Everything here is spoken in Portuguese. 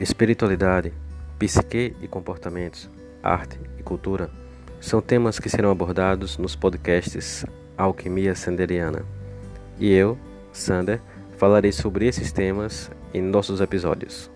Espiritualidade, psique e comportamentos, arte e cultura são temas que serão abordados nos podcasts Alquimia Sanderiana. E eu, Sander, falarei sobre esses temas em nossos episódios.